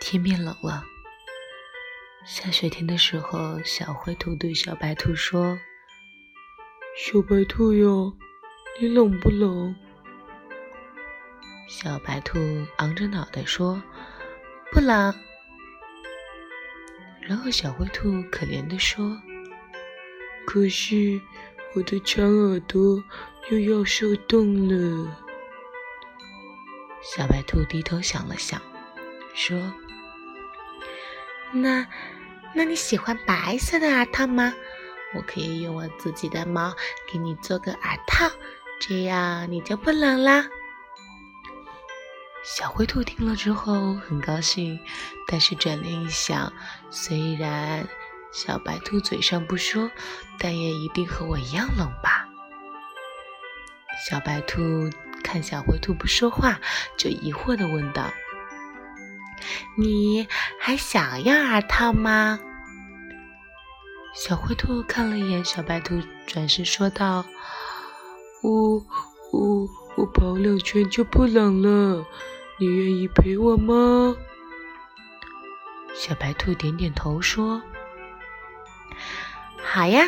天变冷了，下雪天的时候，小灰兔对小白兔说：“小白兔哟，你冷不冷？”小白兔昂着脑袋说：“不冷。”然后小灰兔可怜地说：“可是我的长耳朵又要受冻了。”小白兔低头想了想，说。那，那你喜欢白色的耳套吗？我可以用我自己的毛给你做个耳套，这样你就不冷啦。小灰兔听了之后很高兴，但是转念一想，虽然小白兔嘴上不说，但也一定和我一样冷吧。小白兔看小灰兔不说话，就疑惑地问道。你还想要耳套吗？小灰兔看了一眼小白兔，转身说道：“我、我、我跑两圈就不冷了，你愿意陪我吗？”小白兔点点头说：“好呀，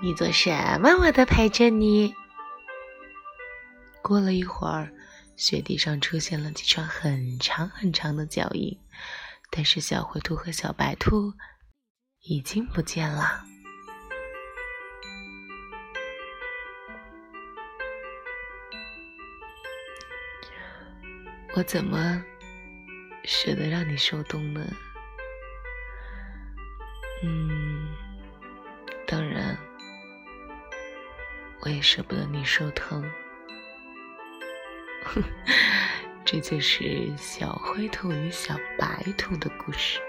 你做什么我都陪着你。”过了一会儿。雪地上出现了几串很长很长的脚印，但是小灰兔和小白兔已经不见了。我怎么舍得让你受冻呢？嗯，当然，我也舍不得你受疼。这就是小灰兔与小白兔的故事。